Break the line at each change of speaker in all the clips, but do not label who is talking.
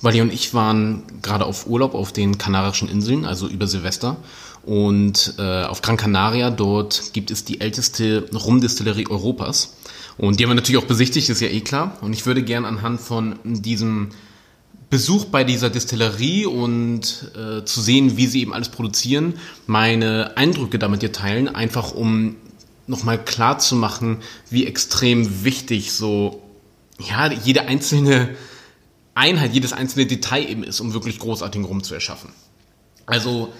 Wally und ich waren gerade auf Urlaub auf den Kanarischen Inseln, also über Silvester. Und äh, auf Gran Canaria, dort gibt es die älteste Rumdistillerie Europas. Und die haben wir natürlich auch besichtigt, ist ja eh klar. Und ich würde gern anhand von diesem Besuch bei dieser Distillerie und äh, zu sehen, wie sie eben alles produzieren, meine Eindrücke damit dir teilen, einfach um nochmal klar zu machen, wie extrem wichtig so, ja, jede einzelne Einheit, jedes einzelne Detail eben ist, um wirklich großartigen Rum zu erschaffen. Also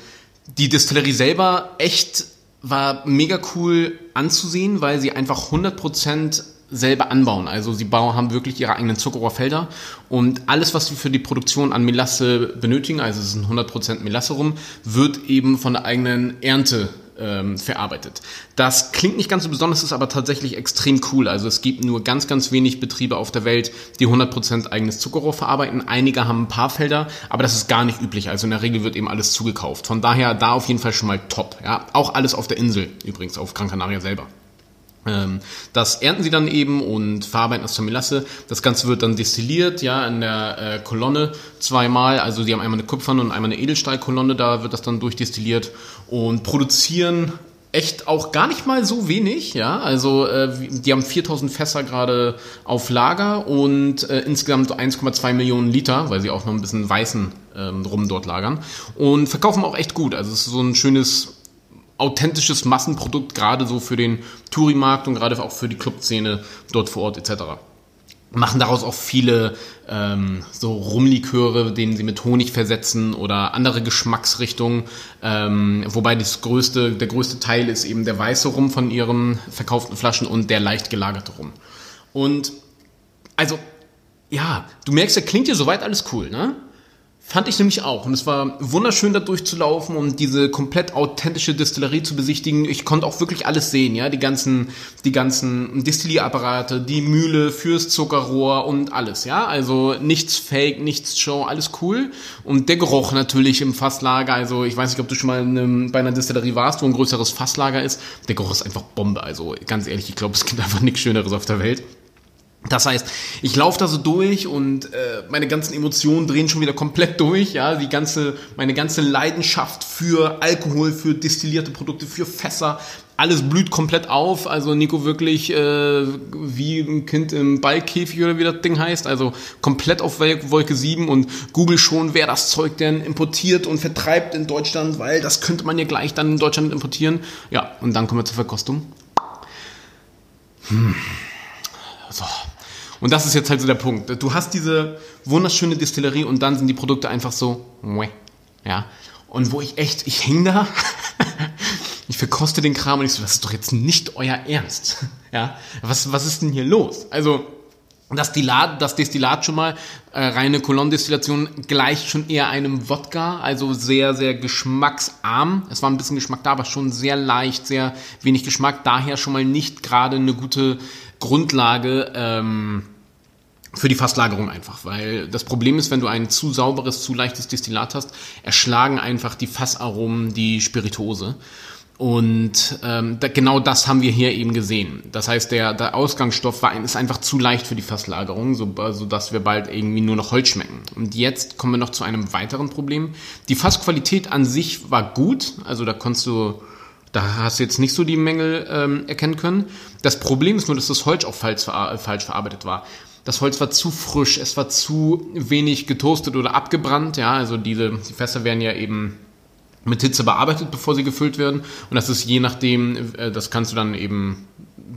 die Distillerie selber echt war mega cool anzusehen, weil sie einfach 100% selber anbauen. Also sie bauen, haben wirklich ihre eigenen Zuckerrohrfelder und alles, was sie für die Produktion an Melasse benötigen, also es ist ein 100% Melasse rum, wird eben von der eigenen Ernte ähm, verarbeitet. Das klingt nicht ganz so besonders, ist aber tatsächlich extrem cool. Also es gibt nur ganz, ganz wenig Betriebe auf der Welt, die 100% eigenes Zuckerrohr verarbeiten. Einige haben ein paar Felder, aber das ist gar nicht üblich. Also in der Regel wird eben alles zugekauft. Von daher da auf jeden Fall schon mal top. Ja, auch alles auf der Insel übrigens, auf Gran Canaria selber. Ähm, das ernten sie dann eben und verarbeiten das zur Melasse. Das Ganze wird dann destilliert, ja, in der äh, Kolonne zweimal. Also die haben einmal eine Kupferne und einmal eine Edelstahlkolonne, da wird das dann durchdestilliert und produzieren echt auch gar nicht mal so wenig, ja. Also äh, die haben 4000 Fässer gerade auf Lager und äh, insgesamt 1,2 Millionen Liter, weil sie auch noch ein bisschen weißen ähm, Rum dort lagern und verkaufen auch echt gut. Also es ist so ein schönes authentisches Massenprodukt, gerade so für den Touri-Markt und gerade auch für die Clubszene dort vor Ort etc. Machen daraus auch viele ähm, so Rumliköre, denen sie mit Honig versetzen oder andere Geschmacksrichtungen. Ähm, wobei das größte, der größte Teil ist eben der weiße Rum von ihren verkauften Flaschen und der leicht gelagerte Rum. Und also, ja, du merkst, der klingt dir soweit alles cool, ne? Fand ich nämlich auch. Und es war wunderschön, da durchzulaufen und diese komplett authentische Distillerie zu besichtigen. Ich konnte auch wirklich alles sehen, ja. Die ganzen, die ganzen Distillierapparate, die Mühle fürs Zuckerrohr und alles, ja. Also nichts fake, nichts show, alles cool. Und der Geruch natürlich im Fasslager. Also ich weiß nicht, ob du schon mal einem, bei einer Distillerie warst, wo ein größeres Fasslager ist. Der Geruch ist einfach Bombe. Also ganz ehrlich, ich glaube, es gibt einfach nichts Schöneres auf der Welt. Das heißt, ich laufe da so durch und äh, meine ganzen Emotionen drehen schon wieder komplett durch. Ja, die ganze, meine ganze Leidenschaft für Alkohol, für destillierte Produkte, für Fässer, alles blüht komplett auf. Also Nico wirklich äh, wie ein Kind im Ballkäfig oder wie das Ding heißt. Also komplett auf Wolke 7 und Google schon, wer das Zeug denn importiert und vertreibt in Deutschland, weil das könnte man ja gleich dann in Deutschland importieren. Ja, und dann kommen wir zur Verkostung. Hm. So. Und das ist jetzt halt so der Punkt. Du hast diese wunderschöne Distillerie und dann sind die Produkte einfach so, ja. Und wo ich echt, ich hing da, ich verkoste den Kram und ich so, das ist doch jetzt nicht euer Ernst, ja. Was, was ist denn hier los? Also, das Destillat, das Destillat schon mal, äh, reine Kolonnendestillation gleicht schon eher einem Wodka, also sehr, sehr geschmacksarm. Es war ein bisschen Geschmack da, aber schon sehr leicht, sehr wenig Geschmack. Daher schon mal nicht gerade eine gute Grundlage ähm, für die Fasslagerung einfach, weil das Problem ist, wenn du ein zu sauberes, zu leichtes Destillat hast, erschlagen einfach die Fassaromen die Spirituose. Und ähm, da, genau das haben wir hier eben gesehen. Das heißt, der, der Ausgangsstoff war, ist einfach zu leicht für die Fasslagerung, so, so dass wir bald irgendwie nur noch Holz schmecken. Und jetzt kommen wir noch zu einem weiteren Problem. Die Fassqualität an sich war gut, also da konntest du da hast du jetzt nicht so die Mängel ähm, erkennen können. Das Problem ist nur, dass das Holz auch falsch, falsch verarbeitet war. Das Holz war zu frisch, es war zu wenig getoastet oder abgebrannt. Ja, also diese die Fässer werden ja eben mit Hitze bearbeitet, bevor sie gefüllt werden. Und das ist je nachdem, äh, das kannst du dann eben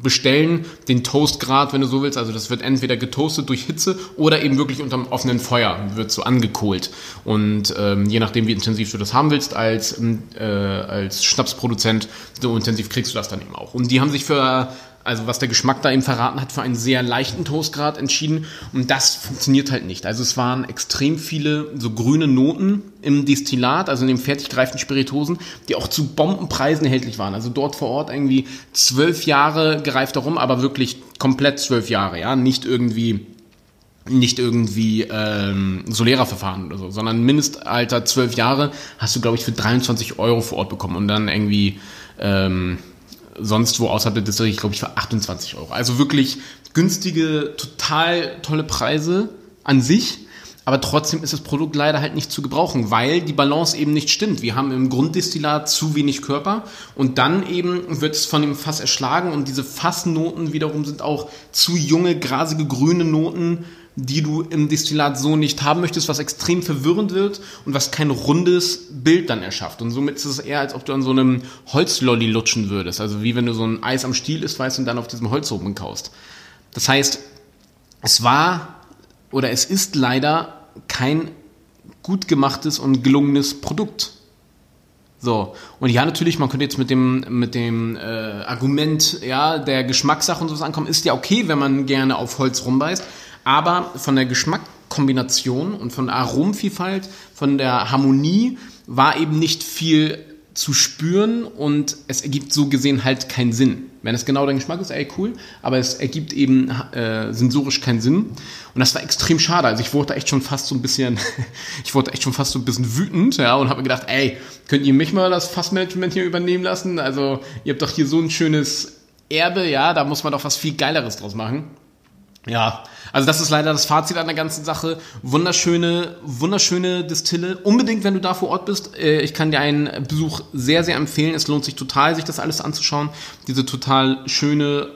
bestellen, den Toastgrad, wenn du so willst. Also das wird entweder getoastet durch Hitze oder eben wirklich unter einem offenen Feuer wird so angekohlt. Und ähm, je nachdem, wie intensiv du das haben willst als, äh, als Schnapsproduzent, so intensiv kriegst du das dann eben auch. Und die haben sich für also was der Geschmack da eben verraten hat, für einen sehr leichten Toastgrad entschieden. Und das funktioniert halt nicht. Also es waren extrem viele so grüne Noten im Destillat, also in den fertig gereiften Spiritosen, die auch zu Bombenpreisen erhältlich waren. Also dort vor Ort irgendwie zwölf Jahre gereift darum, aber wirklich komplett zwölf Jahre, ja, nicht irgendwie nicht irgendwie ähm, Solera-Verfahren oder so, sondern Mindestalter zwölf Jahre hast du, glaube ich, für 23 Euro vor Ort bekommen und dann irgendwie ähm, sonst wo außerhalb der Distillerie, glaube ich, für 28 Euro. Also wirklich günstige, total tolle Preise an sich. aber trotzdem ist das Produkt leider halt nicht zu gebrauchen, weil die Balance eben nicht stimmt. Wir haben im Grunddestillat zu wenig Körper und dann eben wird es von dem Fass erschlagen und diese Fassnoten wiederum sind auch zu junge, grasige, grüne Noten, die du im Destillat so nicht haben möchtest, was extrem verwirrend wird und was kein rundes Bild dann erschafft. Und somit ist es eher, als ob du an so einem Holzlolli lutschen würdest. Also wie wenn du so ein Eis am Stiel isst, weißt und dann auf diesem Holzoben kaust. Das heißt, es war oder es ist leider kein gut gemachtes und gelungenes Produkt. So, und ja, natürlich, man könnte jetzt mit dem, mit dem äh, Argument, ja, der Geschmackssache und sowas ankommen, ist ja okay, wenn man gerne auf Holz rumbeißt, aber von der Geschmackkombination und von der Aromenvielfalt, von der Harmonie war eben nicht viel zu spüren und es ergibt so gesehen halt keinen Sinn. Wenn es genau dein Geschmack ist, ey, cool, aber es ergibt eben äh, sensorisch keinen Sinn. Und das war extrem schade. Also ich wurde echt schon fast so ein bisschen, ich wurde echt schon fast so ein bisschen wütend, ja, und habe mir gedacht, ey, könnt ihr mich mal das Fassmanagement hier übernehmen lassen? Also ihr habt doch hier so ein schönes Erbe, ja, da muss man doch was viel Geileres draus machen. Ja, also das ist leider das Fazit an der ganzen Sache. Wunderschöne, wunderschöne Distille. Unbedingt, wenn du da vor Ort bist. Äh, ich kann dir einen Besuch sehr, sehr empfehlen. Es lohnt sich total, sich das alles anzuschauen. Diese total schöne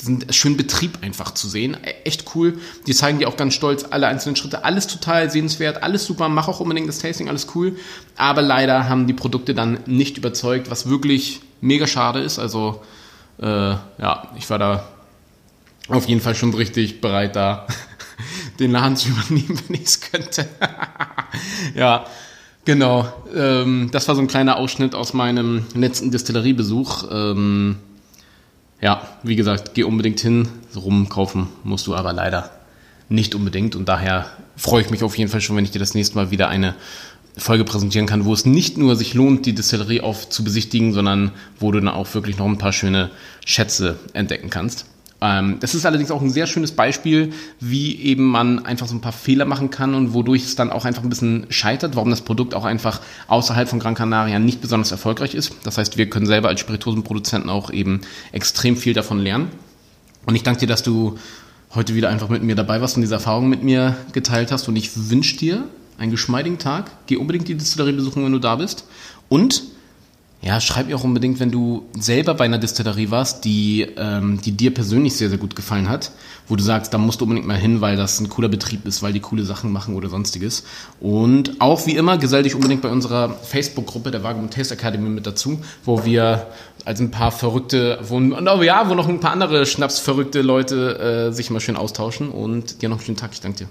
diesen schönen Betrieb einfach zu sehen. E, echt cool. Die zeigen dir auch ganz stolz alle einzelnen Schritte. Alles total sehenswert, alles super. Mach auch unbedingt das Tasting, alles cool. Aber leider haben die Produkte dann nicht überzeugt, was wirklich mega schade ist. Also, äh, ja, ich war da auf jeden Fall schon richtig bereit, da den Laden zu übernehmen, wenn ich es könnte. ja, genau. Ähm, das war so ein kleiner Ausschnitt aus meinem letzten Distilleriebesuch. Ähm, ja, wie gesagt, geh unbedingt hin. Rumkaufen musst du aber leider nicht unbedingt. Und daher freue ich mich auf jeden Fall schon, wenn ich dir das nächste Mal wieder eine Folge präsentieren kann, wo es nicht nur sich lohnt, die Distillerie auf zu besichtigen, sondern wo du dann auch wirklich noch ein paar schöne Schätze entdecken kannst. Ähm, das ist allerdings auch ein sehr schönes Beispiel, wie eben man einfach so ein paar Fehler machen kann und wodurch es dann auch einfach ein bisschen scheitert, warum das Produkt auch einfach außerhalb von Gran Canaria nicht besonders erfolgreich ist. Das heißt, wir können selber als Spirituosenproduzenten auch eben extrem viel davon lernen. Und ich danke dir, dass du heute wieder einfach mit mir dabei warst und diese Erfahrung mit mir geteilt hast. Und ich wünsche dir einen geschmeidigen Tag. Geh unbedingt die Distillerie besuchen, wenn du da bist. Und ja, schreib mir auch unbedingt, wenn du selber bei einer Distillerie warst, die, ähm, die dir persönlich sehr, sehr gut gefallen hat, wo du sagst, da musst du unbedingt mal hin, weil das ein cooler Betrieb ist, weil die coole Sachen machen oder sonstiges. Und auch wie immer, gesell dich unbedingt bei unserer Facebook-Gruppe der Wagemund Taste Academy mit dazu, wo wir als ein paar verrückte, wo, ja, wo noch ein paar andere schnapsverrückte Leute äh, sich mal schön austauschen und dir noch einen schönen Tag. Ich danke dir.